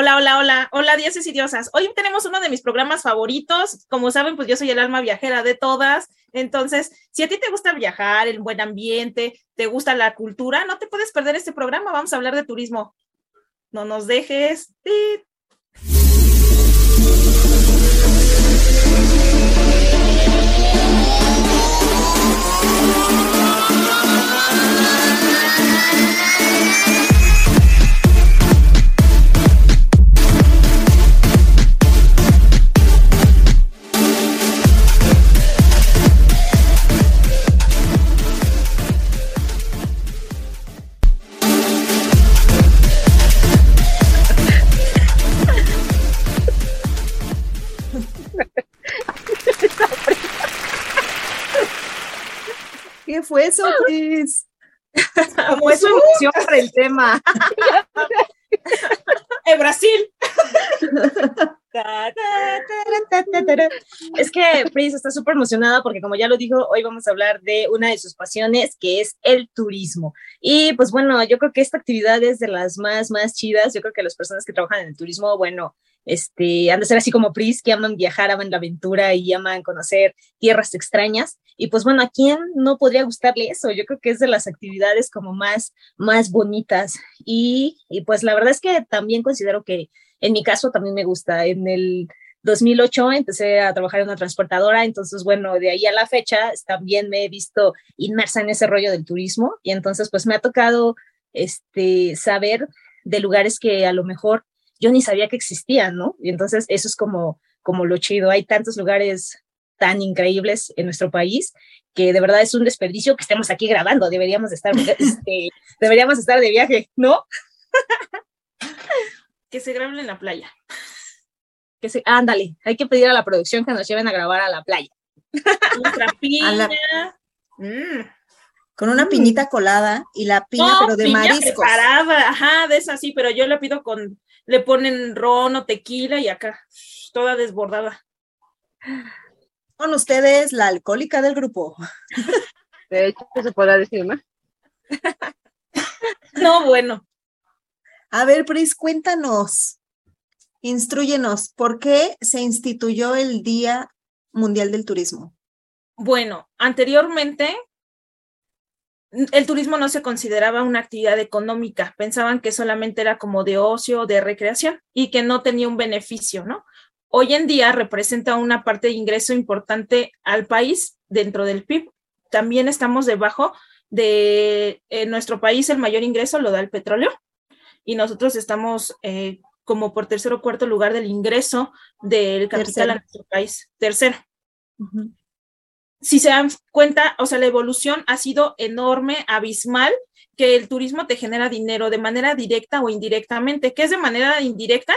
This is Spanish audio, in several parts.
Hola, hola, hola, hola, dioses y diosas. Hoy tenemos uno de mis programas favoritos. Como saben, pues yo soy el alma viajera de todas. Entonces, si a ti te gusta viajar, el buen ambiente, te gusta la cultura, no te puedes perder este programa. Vamos a hablar de turismo. No nos dejes. ¿Qué fue eso, Chris? ¿Cómo es su emoción el tema? ¡En Brasil! Es que Pris está súper emocionada porque como ya lo dijo, hoy vamos a hablar de una de sus pasiones que es el turismo. Y pues bueno, yo creo que esta actividad es de las más, más chidas. Yo creo que las personas que trabajan en el turismo, bueno, este, han de ser así como Pris, que aman viajar, aman la aventura y aman conocer tierras extrañas. Y pues bueno, ¿a quién no podría gustarle eso? Yo creo que es de las actividades como más, más bonitas. Y, y pues la verdad es que también considero que en mi caso también me gusta. En el 2008 empecé a trabajar en una transportadora, entonces bueno, de ahí a la fecha también me he visto inmersa en ese rollo del turismo y entonces pues me ha tocado este, saber de lugares que a lo mejor yo ni sabía que existían, ¿no? Y entonces eso es como, como lo chido. Hay tantos lugares tan increíbles en nuestro país que de verdad es un desperdicio que estemos aquí grabando. Deberíamos estar, este, deberíamos estar de viaje, ¿no? que se graben en la playa. Que se, ándale, hay que pedir a la producción que nos lleven a grabar a la playa. Nuestra piña. Mm. Con una piñita colada y la piña, pero de piña mariscos. Preparada, ajá, de esa sí, pero yo le pido con, le ponen ron o tequila y acá, toda desbordada. Con ustedes, la alcohólica del grupo. De hecho, se podrá decir más. No, bueno. A ver, Pris, cuéntanos, instruyenos, ¿por qué se instituyó el Día Mundial del Turismo? Bueno, anteriormente el turismo no se consideraba una actividad económica, pensaban que solamente era como de ocio, de recreación y que no tenía un beneficio, ¿no? Hoy en día representa una parte de ingreso importante al país dentro del PIB. También estamos debajo de en nuestro país el mayor ingreso lo da el petróleo y nosotros estamos eh, como por tercer o cuarto lugar del ingreso del capital a nuestro país. Tercero. Si se dan cuenta, o sea, la evolución ha sido enorme, abismal, que el turismo te genera dinero de manera directa o indirectamente. ¿Qué es de manera indirecta?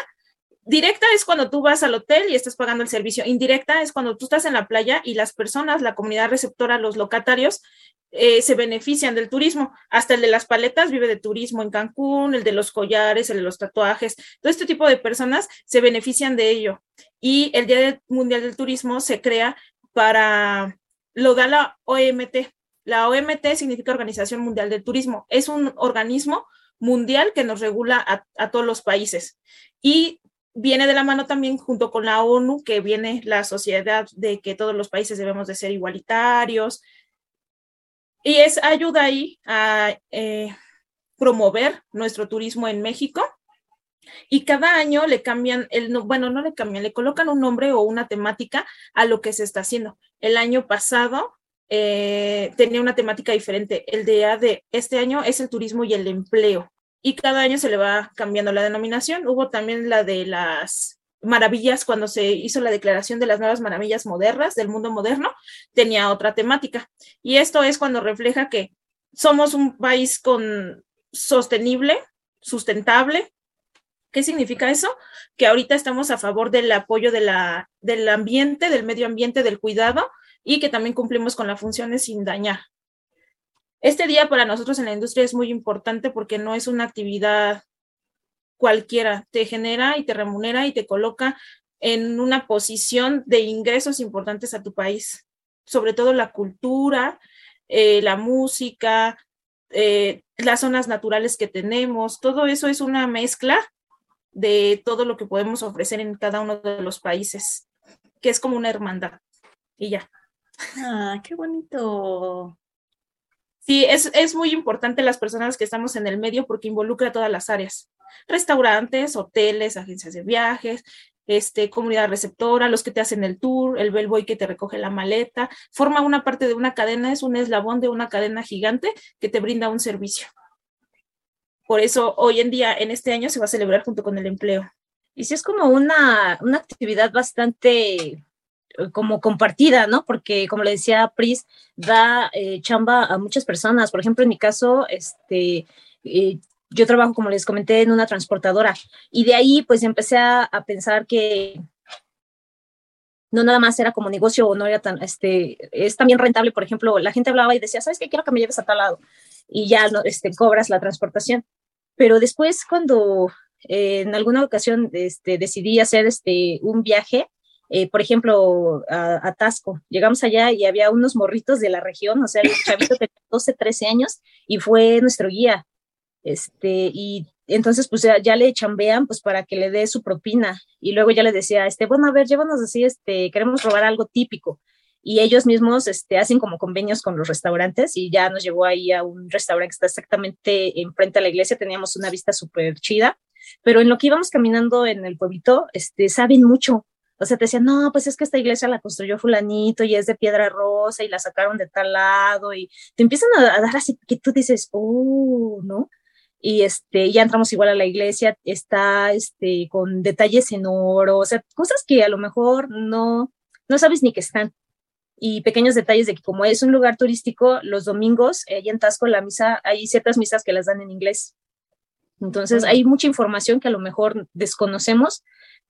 Directa es cuando tú vas al hotel y estás pagando el servicio. Indirecta es cuando tú estás en la playa y las personas, la comunidad receptora, los locatarios, eh, se benefician del turismo. Hasta el de las paletas vive de turismo en Cancún, el de los collares, el de los tatuajes. Todo este tipo de personas se benefician de ello. Y el Día Mundial del Turismo se crea para, lo da la OMT. La OMT significa Organización Mundial del Turismo. Es un organismo mundial que nos regula a, todos los países. Y viene de la mano también junto con la ONU, que viene la sociedad de que todos los países debemos de ser igualitarios. Y es ayuda ahí a eh, promover nuestro turismo en México. Y cada año le cambian, el, bueno, no le cambian, le colocan un nombre o una temática a lo que se está haciendo. El año pasado eh, tenía una temática diferente. El día de este año es el turismo y el empleo y cada año se le va cambiando la denominación. Hubo también la de las maravillas, cuando se hizo la declaración de las nuevas maravillas modernas del mundo moderno, tenía otra temática. Y esto es cuando refleja que somos un país con sostenible, sustentable. ¿Qué significa eso? Que ahorita estamos a favor del apoyo del ambiente, del medio ambiente, del cuidado y que también cumplimos con las funciones sin dañar. Este día para nosotros en la industria es muy importante porque no es una actividad cualquiera, te genera y te remunera y te coloca en una posición de ingresos importantes a tu país, sobre todo la cultura, eh, la música, eh, las zonas naturales que tenemos, todo eso es una mezcla de todo lo que podemos ofrecer en cada uno de los países, que es como una hermandad. Y ya. Ah, qué bonito. Sí, es, es muy importante las personas que estamos en el medio porque involucra todas las áreas. Restaurantes, hoteles, agencias de viajes, este, comunidad receptora, los que te hacen el tour, el bellboy que te recoge la maleta, forma una parte de una cadena, es un eslabón de una cadena gigante que te brinda un servicio. Por eso hoy en día, en este año, se va a celebrar junto con el empleo. Y sí es como una, una actividad bastante eh, como compartida, ¿no? Porque como le decía Pris, da eh, chamba a muchas personas. Por ejemplo, en mi caso, este, eh, yo trabajo, como les comenté, en una transportadora y de ahí pues empecé a, a, pensar que no nada más era como negocio o no era tan, este, es también rentable, por ejemplo, la gente hablaba y decía, ¿sabes qué? Quiero que me lleves a tal lado y ya este, cobras la transportación. Pero después cuando eh, en alguna ocasión este, decidí hacer este, un viaje, eh, por ejemplo, a, a, Tasco. Llegamos allá y había unos morritos de la región, o sea, el chavito que 12, 13 años y fue nuestro guía. Este, y entonces pues ya, ya, le chambean pues para que le dé su propina y luego ya le decía, este, bueno, a ver, llévanos así, este, queremos robar algo típico y ellos mismos este, hacen como convenios con los restaurantes y ya nos llevó ahí a un restaurante que está exactamente enfrente a la iglesia, teníamos una vista súper chida, pero en lo que íbamos caminando en el pueblito, este, saben mucho, o sea, te decían, no, pues es que esta iglesia la construyó fulanito y es de piedra rosa y la sacaron de tal lado y te empiezan a, dar así que tú dices, oh, ¿no? y este, ya entramos igual a la iglesia, está este, con detalles en oro, o sea, cosas que a lo mejor no, no sabes ni que están. Y pequeños detalles de que como es un lugar turístico, los domingos, ahí en Tasco, la misa, hay ciertas misas que las dan en inglés. Entonces, hay mucha información que a lo mejor desconocemos,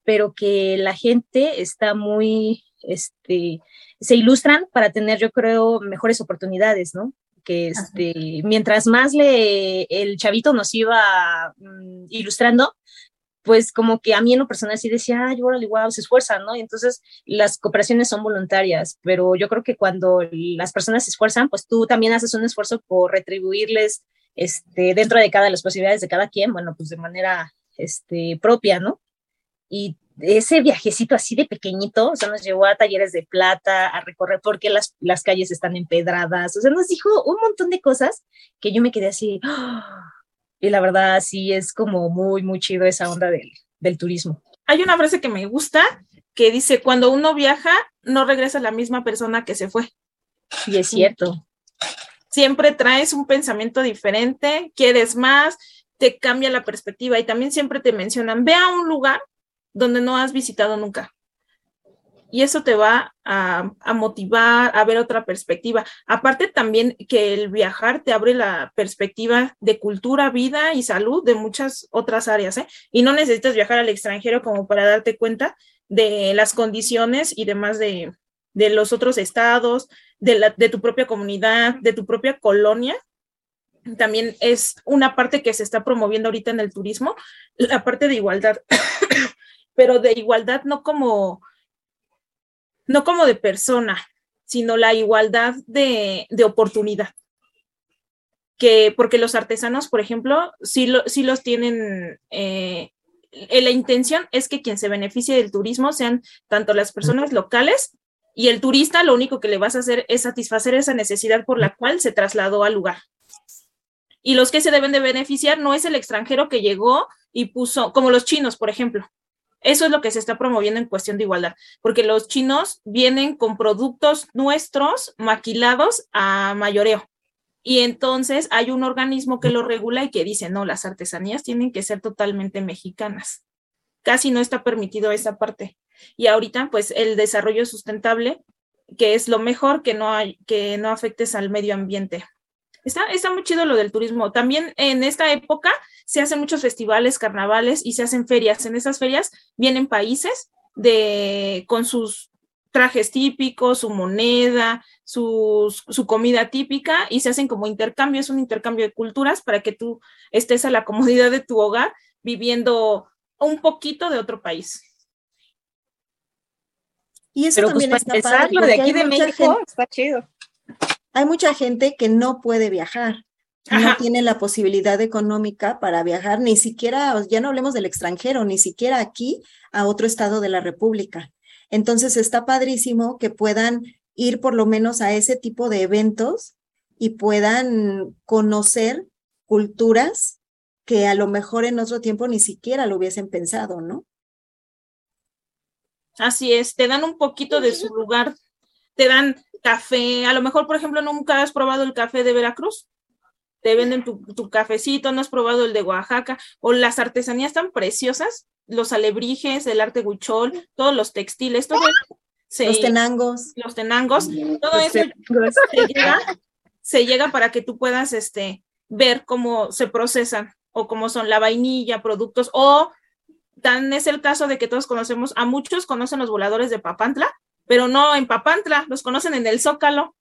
pero que la gente está muy, este, se ilustran para tener, yo creo, mejores oportunidades, ¿no? que este, mientras más le, el chavito nos iba mm, ilustrando, pues como que a mí en lo personal sí decía, ay, órale, wow, se esfuerzan, ¿no? Y entonces las cooperaciones son voluntarias, pero yo creo que cuando las personas se esfuerzan, pues tú también haces un esfuerzo por retribuirles este, dentro de cada las posibilidades de cada quien, bueno, pues de manera este, propia, ¿no? Y ese viajecito así de pequeñito, o sea, nos llevó a talleres de plata, a recorrer porque las, las calles están empedradas, o sea, nos dijo un montón de cosas que yo me quedé así, ¡ah! Y la verdad sí es como muy, muy chido esa onda del, del turismo. Hay una frase que me gusta que dice, cuando uno viaja, no regresa la misma persona que se fue. Y es cierto. Siempre traes un pensamiento diferente, quieres más, te cambia la perspectiva y también siempre te mencionan, ve a un lugar donde no has visitado nunca. Y eso te va a, motivar a ver otra perspectiva. Aparte también que el viajar te abre la perspectiva de cultura, vida y salud de muchas otras áreas. ¿eh? Y no necesitas viajar al extranjero como para darte cuenta de las condiciones y demás de, de los otros estados, de, la, de tu propia comunidad, de tu propia colonia, también es una parte que se está promoviendo ahorita en el turismo, la parte de igualdad pero de igualdad no como, no como de persona, sino la igualdad de, de oportunidad. Que, porque los artesanos, por ejemplo, sí, lo, sí los tienen, eh, la intención es que quien se beneficie del turismo sean tanto las personas locales y el turista lo único que le vas a hacer es satisfacer esa necesidad por la cual se trasladó al lugar. Y los que se deben de beneficiar no es el extranjero que llegó y puso, como los chinos, por ejemplo, eso es lo que se está promoviendo en cuestión de igualdad, porque los chinos vienen con productos nuestros maquilados a mayoreo. Y entonces hay un organismo que lo regula y que dice, no, las artesanías tienen que ser totalmente mexicanas. Casi no está permitido esa parte. Y ahorita, pues, el desarrollo sustentable, que es lo mejor que no, que no afectes al medio ambiente. Está, está muy chido lo del turismo. También en esta época se hacen muchos festivales, carnavales y se hacen ferias. En esas ferias vienen países de, con sus trajes típicos, su moneda, sus, su comida típica y se hacen como intercambio, es un intercambio de culturas para que tú estés a la comodidad de tu hogar viviendo un poquito de otro país. Y eso Pero también pues para está empezar, padre, lo de aquí de México gente- está chido. hay mucha gente que no puede viajar. No tiene la posibilidad económica para viajar, ni siquiera, ya no hablemos del extranjero, ni siquiera aquí a otro estado de la República. Entonces está padrísimo que puedan ir por lo menos a ese tipo de eventos y puedan conocer culturas que a lo mejor en otro tiempo ni siquiera lo hubiesen pensado, ¿no? Así es, te dan un poquito de su lugar, te dan café, a lo mejor, por ejemplo, nunca has probado el café de Veracruz, te venden tu, cafecito, no has probado el de Oaxaca, o las artesanías tan preciosas, los alebrijes, el arte huichol, todos los textiles, todo eso. los tenangos. Los tenangos, todo eso se llega, se llega para que tú puedas este, ver cómo se procesan o cómo son la vainilla, productos, o tan es el caso de que todos conocemos, a muchos conocen los voladores de Papantla, pero no en Papantla, los conocen en el Zócalo,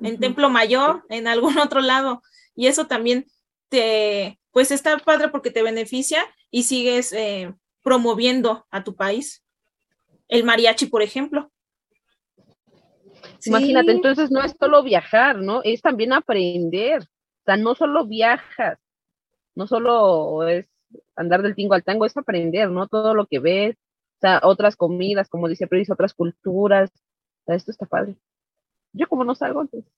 en Templo Mayor, en algún otro lado. Y eso también te, pues está padre porque te beneficia y sigues eh, promoviendo a tu país. El mariachi, por ejemplo. Imagínate, entonces no es solo viajar, ¿no? Es también aprender. O sea, no solo viajas, no solo es andar del tingo al tango, es aprender, ¿no? Todo lo que ves, o sea, otras comidas, como dice Pris, otras culturas. O sea, esto está padre. Yo como no salgo, entonces.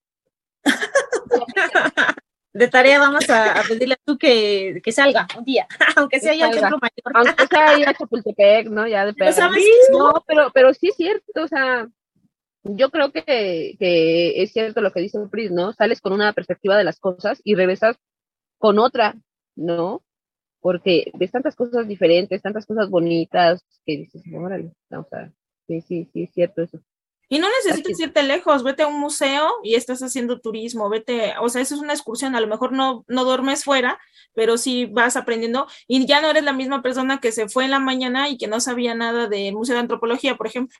De tarea vamos a, pedirle a tú que, que, salga un día, aunque sea ya centro mayor. Aunque sea ahí a Chapultepec, ¿no? Ya de No, pero, pero sí es cierto, o sea, yo creo que, que es cierto lo que dice Pris, ¿no? Sales con una perspectiva de las cosas y regresas con otra, ¿no? Porque ves tantas cosas diferentes, tantas cosas bonitas, que dices, órale, o sea, sí, sí, sí, es cierto eso. Y no necesitas irte lejos, vete a un museo y estás haciendo turismo, vete, o sea, eso es una excursión, a lo mejor no, no duermes fuera, pero sí vas aprendiendo y ya no eres la misma persona que se fue en la mañana y que no sabía nada del Museo de Antropología, por ejemplo,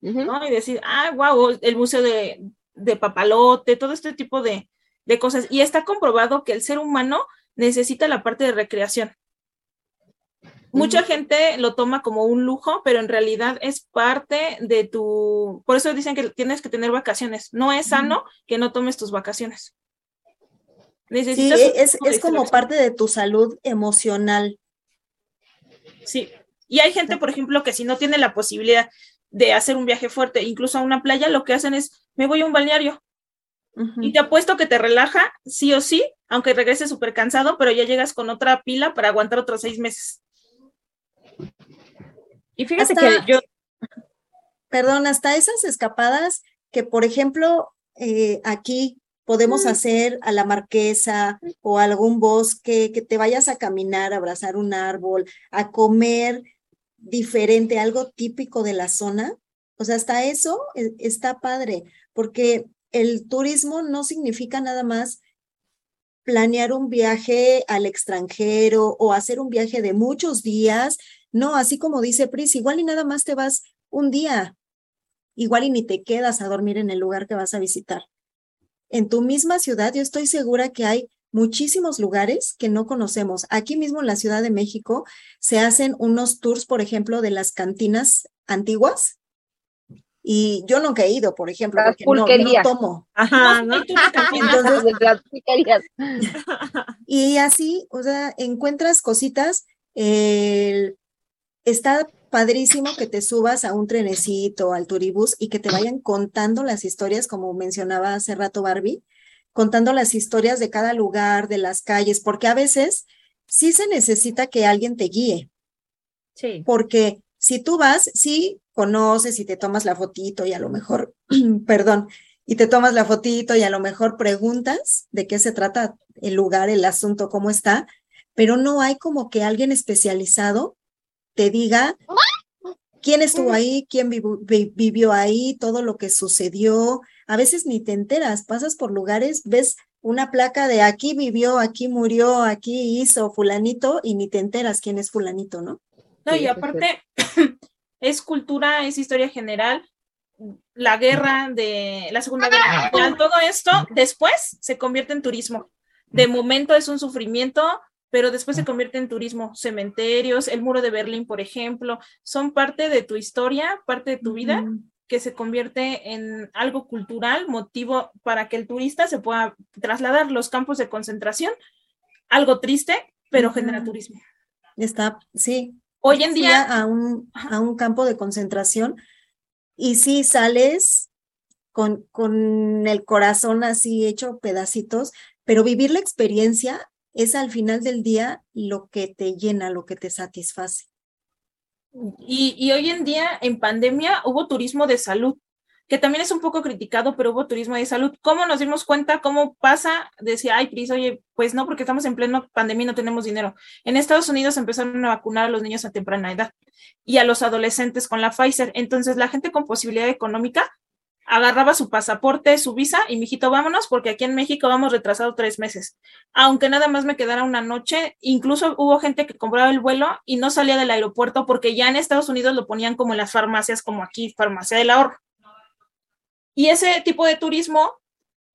¿no? Y decir, ah, wow, el Museo de, de Papalote, todo este tipo de, de cosas. Y está comprobado que el ser humano necesita la parte de recreación. Mucha gente lo toma como un lujo, pero en realidad es parte de tu, por eso dicen que tienes que tener vacaciones. No es sano que no tomes tus vacaciones. Necesitas sí, es, es como parte de tu salud emocional. Sí, y hay gente, por ejemplo, que si no tiene la posibilidad de hacer un viaje fuerte, incluso a una playa, lo que hacen es, me voy a un balneario. Y te apuesto que te relaja, sí o sí, aunque regreses súper cansado, pero ya llegas con otra pila para aguantar otros seis meses. Y fíjate que yo... Perdón, hasta esas escapadas que, por ejemplo, eh, aquí podemos mm. hacer a la marquesa o algún bosque, que te vayas a caminar, a abrazar un árbol, a comer diferente, algo típico de la zona. O sea, hasta eso eh, está padre, porque el turismo no significa nada más planear un viaje al extranjero o hacer un viaje de muchos días. No, así como dice Pris, igual y nada más te vas un día, igual y ni te quedas a dormir en el lugar que vas a visitar. En tu misma ciudad, yo estoy segura que hay muchísimos lugares que no conocemos. Aquí mismo en la Ciudad de México se hacen unos tours, por ejemplo, de las cantinas antiguas y yo nunca he ido, por ejemplo, porque no, no, tomo. Ajá, ¿no? y así, o sea, encuentras cositas. Está padrísimo que te subas a un trenecito, al turibús y que te vayan contando las historias, como mencionaba hace rato Barbie, contando las historias de cada lugar, de las calles, porque a veces sí se necesita que alguien te guíe. Sí. Porque si tú vas, sí conoces y te tomas la fotito y a lo mejor, perdón, y te tomas la fotito y a lo mejor preguntas de qué se trata el lugar, el asunto, cómo está, pero no hay como que alguien especializado te diga quién estuvo ahí, quién vivió ahí, todo lo que sucedió. A veces ni te enteras, pasas por lugares, ves una placa de aquí vivió, aquí murió, aquí hizo fulanito y ni te enteras quién es fulanito, ¿no? No, y aparte, es cultura, es historia general, la guerra de la Segunda Guerra Mundial, todo esto después se convierte en turismo. De momento es un sufrimiento, pero después se convierte en turismo. Cementerios, el muro de Berlín, por ejemplo, son parte de tu historia, parte de tu vida, que se convierte en algo cultural, motivo para que el turista se pueda trasladar los campos de concentración, algo triste, pero genera turismo. Está, sí. Hoy en día a un, a un campo de concentración y sí sales con, con el corazón así hecho pedacitos, pero vivir la experiencia es al final del día lo que te llena, lo que te satisface. Y, y, hoy en día, en pandemia, hubo turismo de salud, que también es un poco criticado, pero hubo turismo de salud. ¿Cómo nos dimos cuenta? ¿Cómo pasa? Decía, ay, Pris, oye, pues no, porque estamos en pleno pandemia y no tenemos dinero. En Estados Unidos empezaron a vacunar a los niños a temprana edad y a los adolescentes con la Pfizer. Entonces, la gente con posibilidad económica agarraba su pasaporte, su visa y mijito, vámonos, porque aquí en México vamos retrasado tres meses. Aunque nada más me quedara una noche, incluso hubo gente que compraba el vuelo y no salía del aeropuerto porque ya en Estados Unidos lo ponían como en las farmacias, como aquí, farmacia del ahorro. Y ese tipo de turismo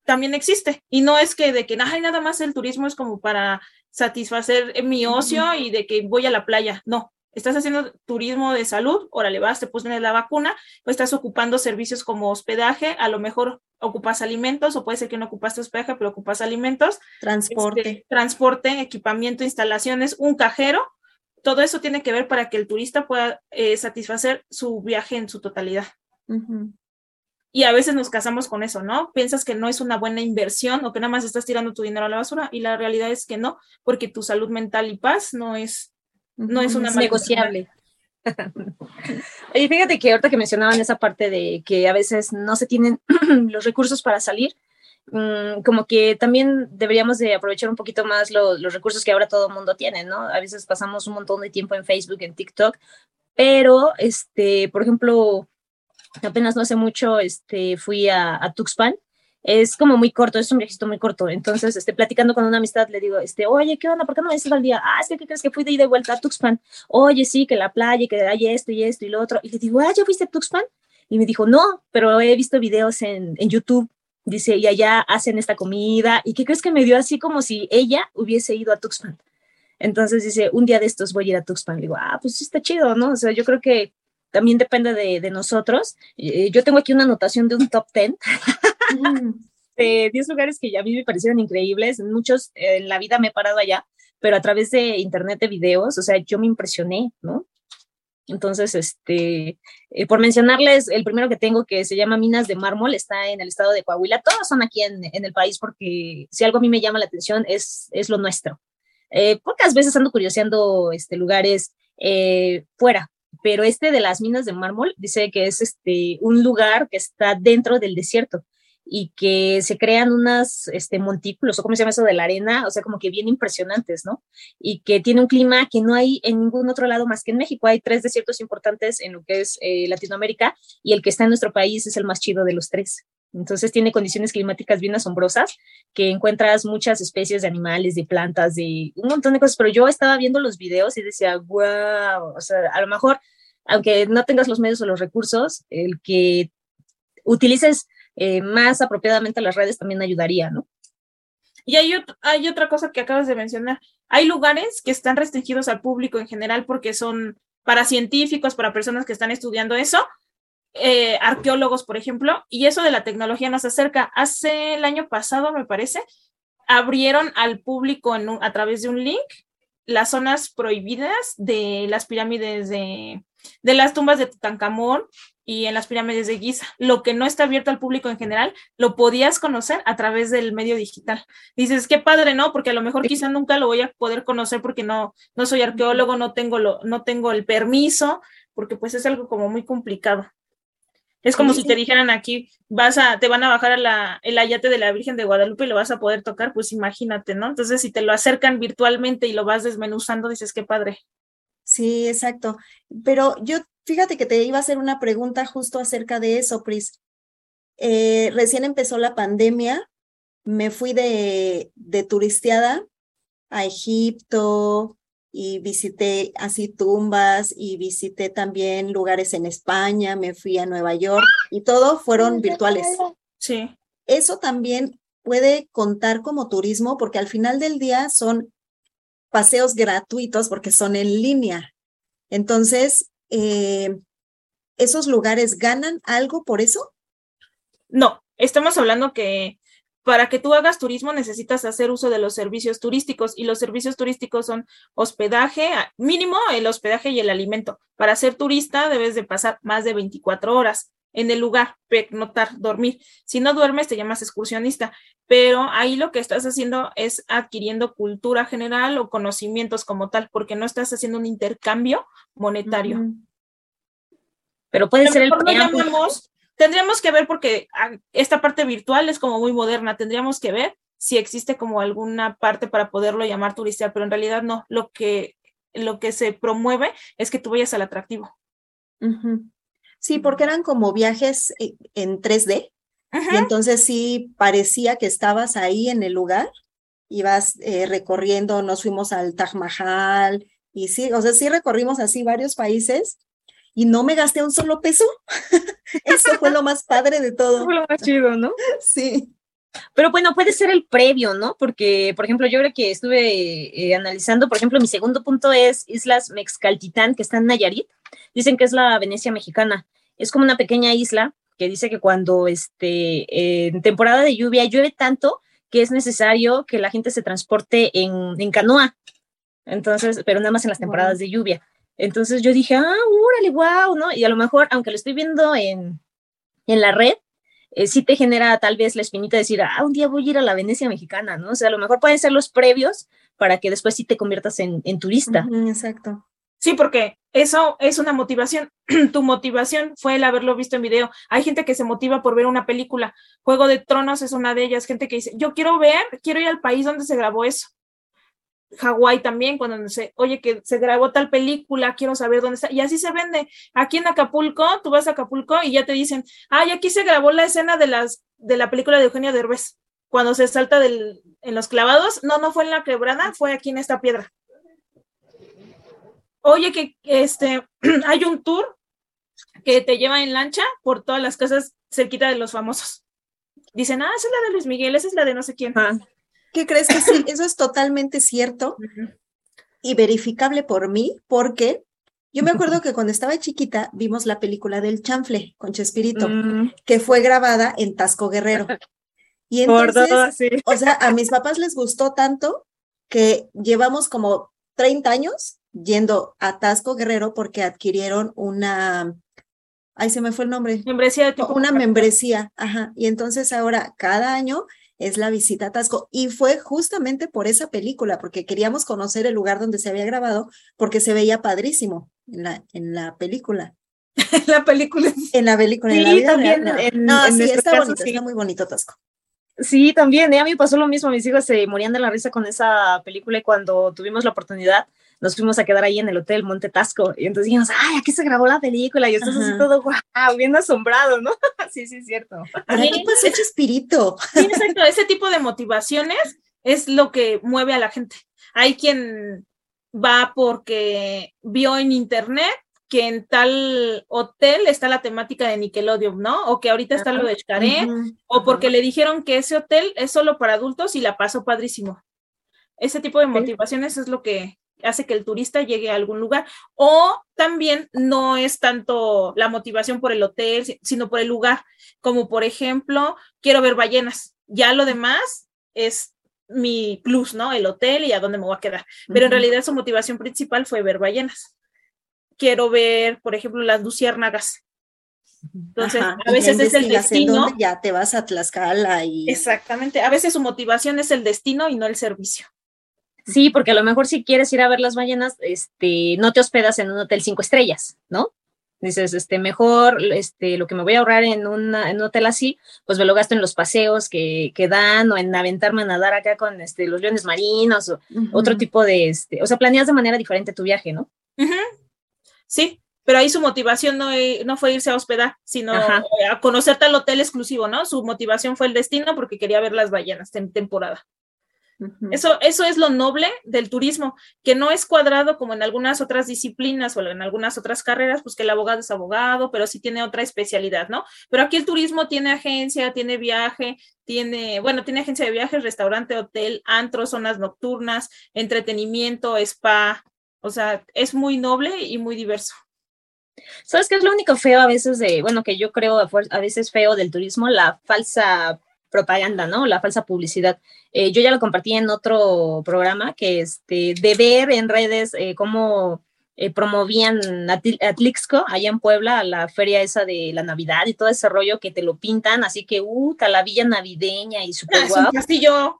también existe. Y no es que de que ay, nada más el turismo es como para satisfacer mi ocio y de que voy a la playa. No, estás haciendo turismo de salud, órale, vas, te pones la vacuna, o estás ocupando servicios como hospedaje, a lo mejor ocupas alimentos, o puede ser que no ocupaste hospedaje, pero ocupas alimentos. Transporte. Este, transporte, equipamiento, instalaciones, un cajero. Todo eso tiene que ver para que el turista pueda eh, satisfacer su viaje en su totalidad. Y a veces nos casamos con eso, ¿no? Piensas que no es una buena inversión o que nada más estás tirando tu dinero a la basura y la realidad es que no, porque tu salud mental y paz no es no es una negociable. Y fíjate que ahorita que mencionaban esa parte de que a veces no se tienen los recursos para salir, mm, como que también deberíamos de aprovechar un poquito más los recursos que ahora todo el mundo tiene, ¿no? A veces pasamos un montón de tiempo en Facebook, en TikTok, pero, este, por ejemplo, apenas no hace mucho, este, fui a, a Tuxpan es como muy corto, es un viajito muy corto. Entonces, este, platicando con una amistad, le digo, este, oye, ¿qué onda? ¿Por qué no me dices al día? Ah, es que, ¿qué crees que fui de ida y vuelta a Tuxpan? Oye, sí, que la playa, que hay esto y esto y lo otro. Y le digo, ah, ¿ya fuiste a Tuxpan? Y me dijo, no, pero he visto videos en, en YouTube. Dice, y allá hacen esta comida. ¿Y qué crees que me dio así como si ella hubiese ido a Tuxpan? Entonces dice, un día de estos voy a ir a Tuxpan. Le digo, ah, pues está chido, ¿no? O sea, yo creo que también depende de, de nosotros. Eh, yo tengo aquí una anotación de un top 10 de 10 lugares que a mí me parecieron increíbles. Muchos en la vida me he parado allá, pero a través de internet de videos, o sea, yo me impresioné, ¿no? Entonces, este, eh, por mencionarles, el primero que tengo que se llama Minas de Mármol, está en el estado de Coahuila. Todos son aquí en, en el país porque si algo a mí me llama la atención es, es lo nuestro. Eh, pocas veces ando curioseando este, lugares eh, fuera, pero este de las Minas de Mármol dice que es este, un lugar que está dentro del desierto y que se crean unas este, montículos, o cómo se llama eso de la arena, o sea, como que bien impresionantes, ¿no? Y que tiene un clima que no hay en ningún otro lado más que en México. Hay tres desiertos importantes en lo que es eh, Latinoamérica y el que está en nuestro país es el más chido de los tres. Entonces tiene condiciones climáticas bien asombrosas, que encuentras muchas especies de animales, de plantas, de un montón de cosas, pero yo estaba viendo los videos y decía, wow, o sea, a lo mejor, aunque no tengas los medios o los recursos, el que utilices eh, más apropiadamente las redes también ayudaría, ¿no? Y hay, hay otra cosa que acabas de mencionar. Hay lugares que están restringidos al público en general porque son para científicos, para personas que están estudiando eso, eh, arqueólogos, por ejemplo, y eso de la tecnología nos acerca. Hace el año pasado, me parece, abrieron al público en a través de un link las zonas prohibidas de las pirámides de, de las tumbas de Tutankamón y en las pirámides de Giza. Lo que no está abierto al público en general, lo podías conocer a través del medio digital. Dices, qué padre, ¿no? Porque a lo mejor quizá nunca lo voy a poder conocer porque no, no soy arqueólogo, no tengo, lo, no tengo el permiso, porque pues es algo como muy complicado. Es como si te dijeran aquí, vas a, te van a bajar a la, el ayate de la Virgen de Guadalupe y lo vas a poder tocar, pues imagínate, ¿no? Entonces, si te lo acercan virtualmente y lo vas desmenuzando, dices, qué padre. Sí, exacto. Pero yo Fíjate que te iba a hacer una pregunta justo acerca de eso, Pris. Eh, recién empezó la pandemia, me fui de, de turisteada a Egipto y visité así tumbas y visité también lugares en España, me fui a Nueva York y todo fueron virtuales. Sí. Eso también puede contar como turismo porque al final del día son paseos gratuitos porque son en línea. Entonces, eh, ¿esos lugares ganan algo por eso? No, estamos hablando que para que tú hagas turismo necesitas hacer uso de los servicios turísticos y los servicios turísticos son hospedaje, mínimo el hospedaje y el alimento. Para ser turista debes de pasar más de 24 horas en el lugar, notar, dormir. Si no duermes, te llamas excursionista, pero ahí lo que estás haciendo es adquiriendo cultura general o conocimientos como tal, porque no estás haciendo un intercambio monetario. Pero puede ser el Tendríamos que ver porque ah, esta parte virtual es como muy moderna, tendríamos que ver si existe como alguna parte para poderlo llamar turista, pero en realidad no, lo que, lo que se promueve es que tú vayas al atractivo. Sí, porque eran como viajes eh, en 3D, y entonces sí parecía que estabas ahí en el lugar, ibas eh, recorriendo, nos fuimos al Taj Mahal, y sí, o sea, sí recorrimos así varios países, y no me gasté un solo peso. Eso fue lo más padre de todo. Fue lo más chido, ¿no? Sí. Pero bueno, puede ser el previo, ¿no? Porque, por ejemplo, yo creo que estuve eh, analizando, por ejemplo, mi segundo punto es Islas Mexcaltitán, que está en Nayarit. Dicen que es la Venecia mexicana. Es como una pequeña isla que dice que cuando este, en temporada de lluvia llueve tanto que es necesario que la gente se transporte en, en canoa. Entonces, pero nada más en las temporadas de lluvia. Entonces yo dije, ah, órale, wow, ¿no? Y a lo mejor, aunque lo estoy viendo en, en la red, eh, sí te genera tal vez la espinita de decir, ah, un día voy a ir a la Venecia mexicana, ¿no? O sea, a lo mejor pueden ser los previos para que después sí te conviertas en, en turista. exacto. Sí, porque eso es una motivación. tu motivación fue el haberlo visto en video. Hay gente que se motiva por ver una película. Juego de Tronos es una de ellas. Gente que dice, yo quiero ver, quiero ir al país donde se grabó eso. Hawái también, cuando se, oye, que se grabó tal película, quiero saber dónde está. Y así se vende. Aquí en Acapulco, tú vas a Acapulco y ya te dicen, ay, aquí se grabó la escena de las de la película de Eugenio Derbez, cuando se salta del, en los clavados. No, no fue en la quebrada, fue aquí en esta piedra. Oye, que este hay un tour que te lleva en lancha por todas las casas cerquita de los famosos. Dicen, ah, esa es la de Luis Miguel, esa es la de no sé quién. Ah. ¿Qué crees que sí? Eso es totalmente cierto y verificable por mí, porque yo me acuerdo que cuando estaba chiquita vimos la película del chanfle con Chespirito, mm. que fue grabada en Tasco Guerrero. Y entonces, o sea, a mis papás les gustó tanto que llevamos como 30 años yendo a Tasco Guerrero porque adquirieron una, ay, se me fue el nombre. Membresía de tipo Una membresía, ajá. Y entonces ahora cada año es la visita a Tasco. Y fue justamente por esa película, porque queríamos conocer el lugar donde se había grabado, porque se veía padrísimo en la, en la película. la película. En la película. Sí, en la también. no, sí, está bonito, está muy bonito Tasco. Sí, también, ¿eh? a mí pasó lo mismo, mis hijos se morían de la risa con esa película y cuando tuvimos la oportunidad nos fuimos a quedar ahí en el hotel Monte Tasco y entonces dijimos, ay, aquí se grabó la película y estás así todo, wow, bien asombrado, ¿no? sí, sí, es cierto. Aquí pasó espíritu. Sí, exacto, ese tipo de motivaciones es lo que mueve a la gente. Hay quien va porque vio en internet que en tal hotel está la temática de Nickelodeon, ¿no? O que ahorita está lo de Xcaret, o porque le dijeron que ese hotel es solo para adultos y la pasó padrísimo. Ese tipo de motivaciones es lo que hace que el turista llegue a algún lugar. O también no es tanto la motivación por el hotel, sino por el lugar, como por ejemplo, quiero ver ballenas. Ya lo demás es mi plus, ¿no? El hotel y a dónde me voy a quedar. Pero en realidad su motivación principal fue ver ballenas quiero ver, por ejemplo, las luciérnagas. Entonces, a veces es el destino. Ya te vas a Tlaxcala y. Exactamente. A veces su motivación es el destino y no el servicio. Sí, porque a lo mejor si quieres ir a ver las ballenas, este, no te hospedas en un hotel cinco estrellas, ¿no? Dices, este, mejor, este, lo que me voy a ahorrar en, una, en un hotel así, pues me lo gasto en los paseos que, que dan o en aventarme a nadar acá con este, los leones marinos o otro tipo de, este, o sea, planeas de manera diferente tu viaje, ¿no? sí, pero ahí su motivación no, eh, no fue irse a hospedar, sino a conocer tal hotel exclusivo, ¿no? Su motivación fue el destino porque quería ver las ballenas en temporada. Eso, eso es lo noble del turismo, que no es cuadrado como en algunas otras disciplinas o en algunas otras carreras, pues que el abogado es abogado, pero sí tiene otra especialidad, ¿no? Pero aquí el turismo tiene agencia, tiene viaje, tiene, bueno, tiene agencia de viajes, restaurante, hotel, antro, zonas nocturnas, entretenimiento, spa, o sea, es muy noble y muy diverso. ¿Sabes qué es lo único feo a veces de, bueno, que yo creo a veces feo del turismo? La falsa propaganda, ¿no? La falsa publicidad. Eh, yo ya lo compartí en otro programa que este, de ver en redes eh, cómo eh, promovían Atlixco allá en Puebla, la feria esa de la Navidad y todo ese rollo que te lo pintan, así que, uh, la villa navideña y super ah, Es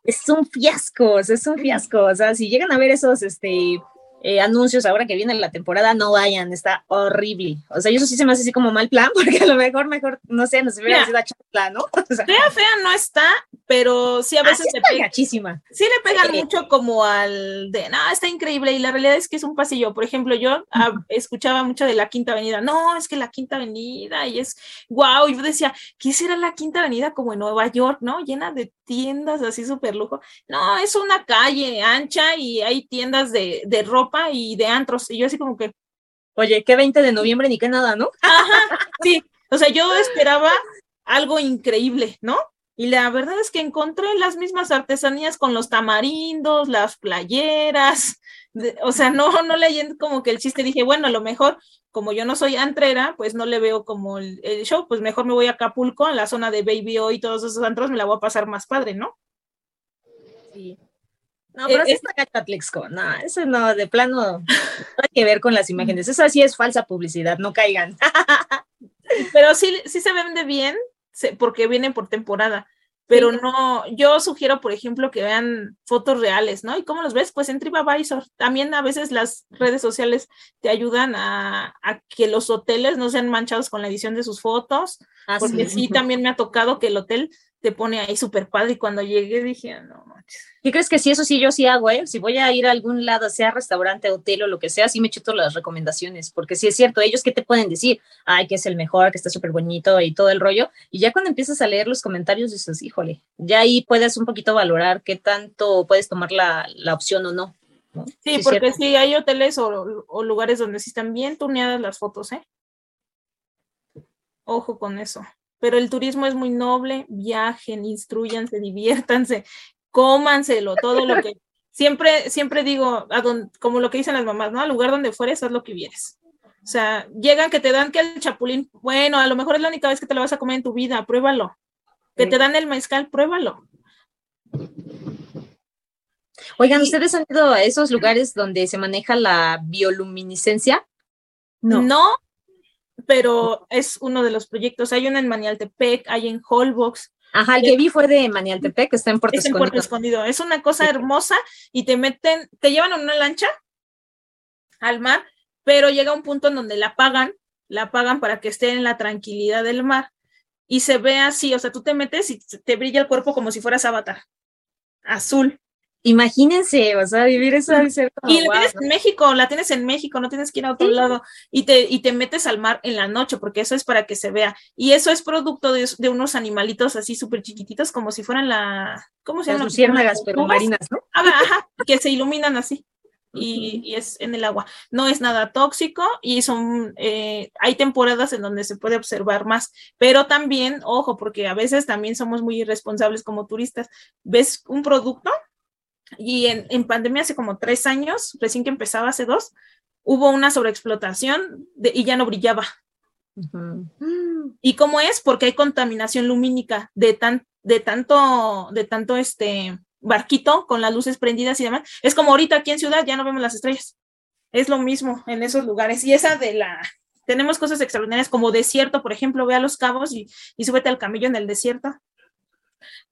Es un fiasco, es un fiasco. O sea, si llegan a ver esos, este, eh, anuncios ahora que viene la temporada, no vayan, está horrible. O sea, eso sí se me hace así como mal plan, porque a lo mejor, mejor, no sé, no se hubiera sido a ¿no? O sea, fea, fea no está, pero sí a veces se pega. Sí le pegan mucho como al de, no, está increíble, y la realidad es que es un pasillo. Por ejemplo, yo ah, escuchaba mucho de la Quinta Avenida, no, es que la Quinta Avenida, y es, wow, y yo decía, ¿qué será la Quinta Avenida como en Nueva York, no? Llena de tiendas así súper lujo. No, es una calle ancha y hay tiendas de, de ropa y de antros. Y yo así como que... Oye, qué 20 de noviembre ni qué nada, ¿no? Ajá, sí. O sea, yo esperaba algo increíble, ¿no? Y la verdad es que encontré las mismas artesanías con los tamarindos, las playeras, o sea, no, no leyendo como que el chiste, dije, bueno, a lo mejor, como yo no soy antrera, pues no le veo como el, show, pues mejor me voy a Acapulco, a la zona de Baby O y todos esos antros, me la voy a pasar más padre, ¿no? Sí. No, pero eh, está Catlexco. No, eso no, de plano, no hay que ver con las imágenes. Eso sí es falsa publicidad, no caigan. pero sí, sí se vende bien porque vienen por temporada. Pero no, yo sugiero, por ejemplo, que vean fotos reales, ¿no? ¿Y cómo los ves? Pues en TripAdvisor. También a veces las redes sociales te ayudan a, que los hoteles no sean manchados con la edición de sus fotos. Ah, porque sí. también me ha tocado que el hotel te pone ahí súper padre y cuando llegué dije, ah, no manches. ¿Qué crees que sí, eso sí, yo sí hago, eh? Si voy a ir a algún lado, sea restaurante, hotel o lo que sea, sí me chuto las recomendaciones, porque sí es cierto, ellos qué te pueden decir, ay, que es el mejor, que está súper bonito y todo el rollo, y ya cuando empiezas a leer los comentarios dices, híjole, ya ahí puedes un poquito valorar qué tanto puedes tomar la, opción o no. Sí, porque sí, hay hoteles o, o lugares donde sí están bien tuneadas las fotos, ¿eh? Ojo con eso pero el turismo es muy noble, viajen, instruyanse, diviértanse, cómanselo, todo lo que siempre, siempre digo, como lo que dicen las mamás, ¿no? Al lugar donde fueres, haz lo que vieres. O sea, llegan que te dan que el chapulín, bueno, a lo mejor es la única vez que te lo vas a comer en tu vida, pruébalo. Que te dan el mezcal, pruébalo. Oigan, ¿ustedes han ido a esos lugares donde se maneja la bioluminiscencia? No. No, pero es uno de los proyectos. Hay uno en Manialtepec, hay en Holbox. Ajá, el que vi fue de Manialtepec, que está en Puerto, Escondido. Es una cosa hermosa y te meten, te llevan en una lancha al mar, pero llega un punto en donde la pagan, la pagan para que esté en la tranquilidad del mar y se ve así, o sea, tú te metes y te brilla el cuerpo como si fueras avatar, azul. Imagínense, o sea, vivir eso debe ser Y la tienes en México, la tienes en México, no tienes que ir a otro lado y te, y te metes al mar en la noche, porque eso es para que se vea. Y eso es producto de, unos animalitos así súper chiquititos, como si fueran la. ¿Cómo se llama? Las luciérnagas, pero marinas, ¿no? Ajá, que se iluminan así. Y, es en el agua. No es nada tóxico y son, eh, hay temporadas en donde se puede observar más, pero también, ojo, porque a veces también somos muy irresponsables como turistas. ¿Ves un producto? Y en, pandemia hace como tres años, recién que empezaba hace dos, hubo una sobreexplotación de, y ya no brillaba. ¿Y cómo es? Porque hay contaminación lumínica de, tan, de tanto, de tanto este barquito con las luces prendidas y demás. Es como ahorita aquí en ciudad ya no vemos las estrellas. Es lo mismo en esos lugares. Y esa de la, tenemos cosas extraordinarias como desierto, por ejemplo, ve a los cabos y, y súbete al camello en el desierto.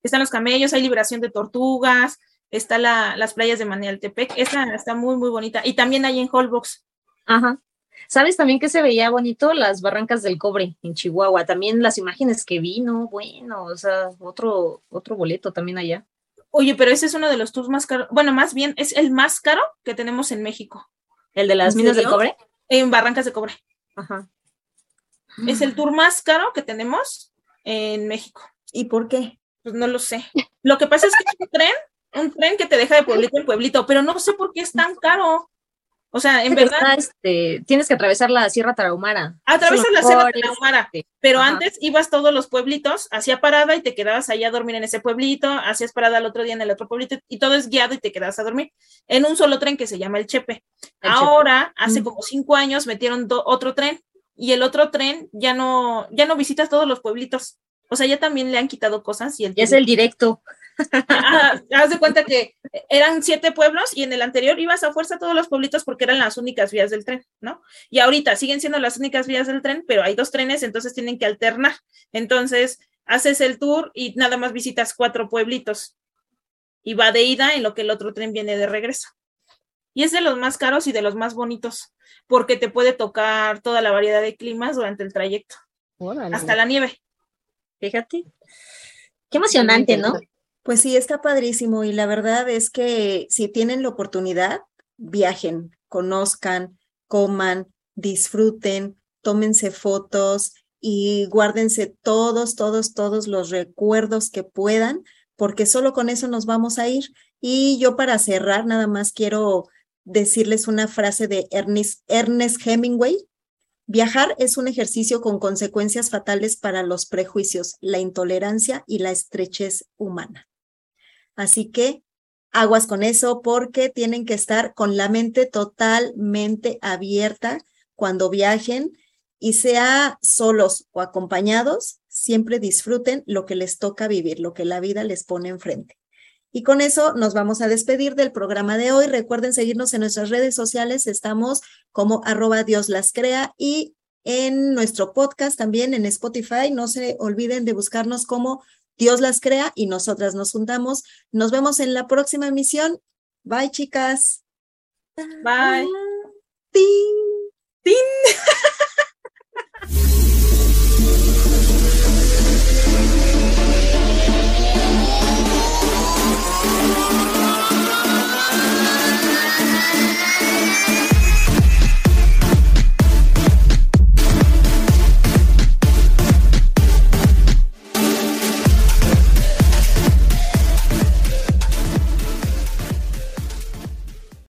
Están los camellos, hay liberación de tortugas, está la, las playas de Manialtepec, esa está muy, muy bonita. Y también hay en Holbox. Ajá. ¿Sabes también que se veía bonito? Las barrancas del cobre en Chihuahua. También las imágenes que vi, no, bueno, o sea, otro, otro boleto también allá. Oye, pero ese es uno de los tours más caros. Bueno, más bien es el más caro que tenemos en México. ¿El de las minas del cobre? En Barrancas de Cobre. Ajá. Es el tour más caro que tenemos en México. ¿Y por qué? Pues no lo sé. Lo que pasa es que es un tren un tren que te deja de pueblito en pueblito, pero no sé por qué es tan caro. O sea, en verdad. Este, tienes que atravesar la Sierra Tarahumara. Atravesas la Sierra Tarahumara, pero antes ibas todos los pueblitos, hacía parada y te quedabas ahí a dormir en ese pueblito, hacías parada el otro día en el otro pueblito y todo es guiado y te quedas a dormir en un solo tren que se llama el Chepe. Ahora, hace mm. como cinco años, metieron otro tren y el otro tren ya no, ya no visitas todos los pueblitos. O sea, ya también le han quitado cosas y el Ya es el directo. Ah, haz de cuenta que eran siete pueblos y en el anterior ibas a fuerza a todos los pueblitos porque eran las únicas vías del tren, ¿no? Y ahorita siguen siendo las únicas vías del tren, pero hay dos trenes, entonces tienen que alternar. Entonces, haces el tour y nada más visitas cuatro pueblitos y va de ida en lo que el otro tren viene de regreso. Y es de los más caros y de los más bonitos, porque te puede tocar toda la variedad de climas durante el trayecto, Órale. hasta la nieve. Fíjate. Qué emocionante, ¿no? Pues sí, está padrísimo y la verdad es que si tienen la oportunidad, viajen, conozcan, coman, disfruten, tómense fotos y guárdense todos, todos, todos los recuerdos que puedan, porque solo con eso nos vamos a ir. Y yo para cerrar, nada más quiero decirles una frase de Ernest, Ernest Hemingway. Viajar es un ejercicio con consecuencias fatales para los prejuicios, la intolerancia y la estrechez humana. Así que aguas con eso porque tienen que estar con la mente totalmente abierta cuando viajen y sea solos o acompañados, siempre disfruten lo que les toca vivir, lo que la vida les pone enfrente. Y con eso nos vamos a despedir del programa de hoy. Recuerden seguirnos en nuestras redes sociales. Estamos como arroba Dios las crea y en nuestro podcast también en Spotify. No se olviden de buscarnos como Dios las crea y nosotras nos juntamos. Nos vemos en la próxima emisión. Bye, chicas. Bye. Bye. ¡Ting! ¡Ting!